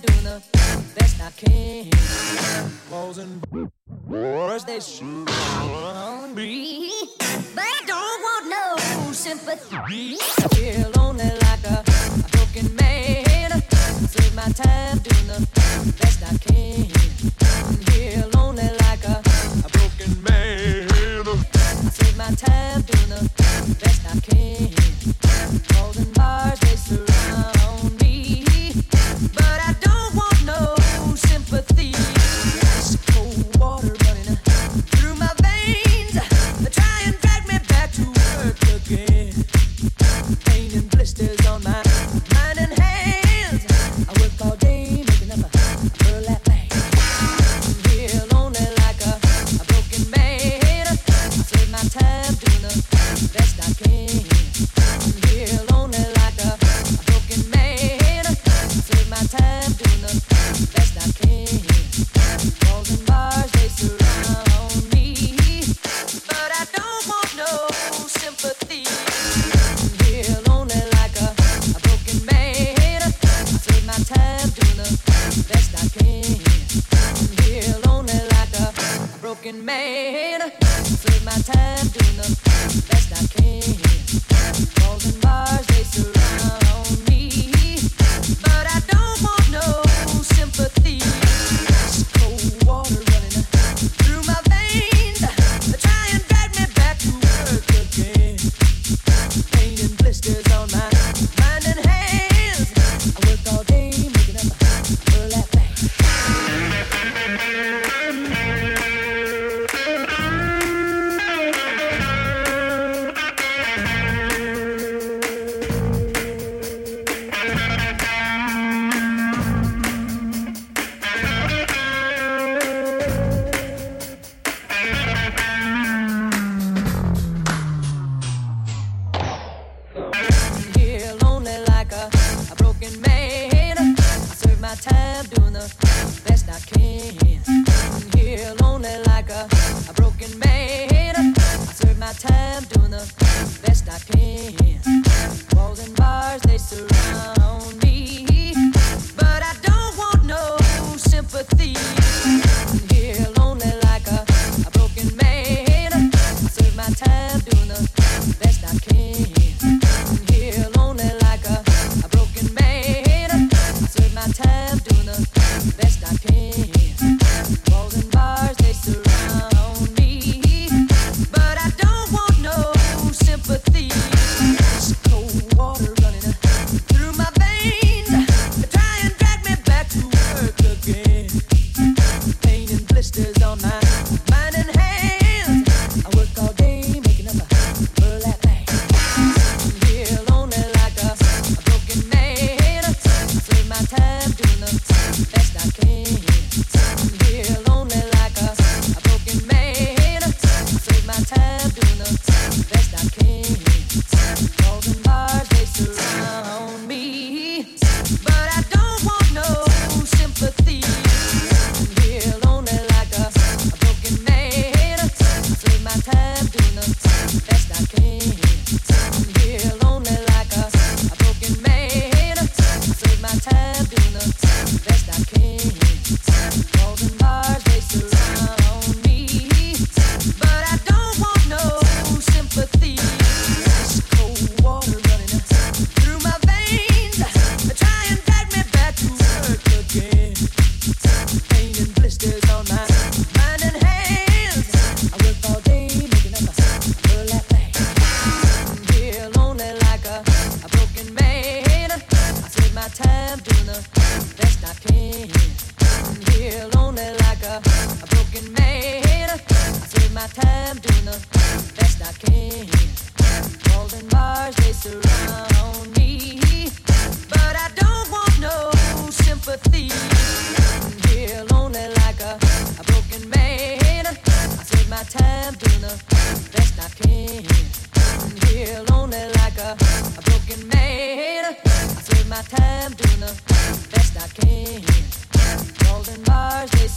doing the best I can. Balls and bars they shoot on me, but I don't want no sympathy. I feel lonely like a broken man. Save my time doing the best I can. Feel lonely like a, broken man. Take my time doing the best I can. Balls bars they surround.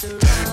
All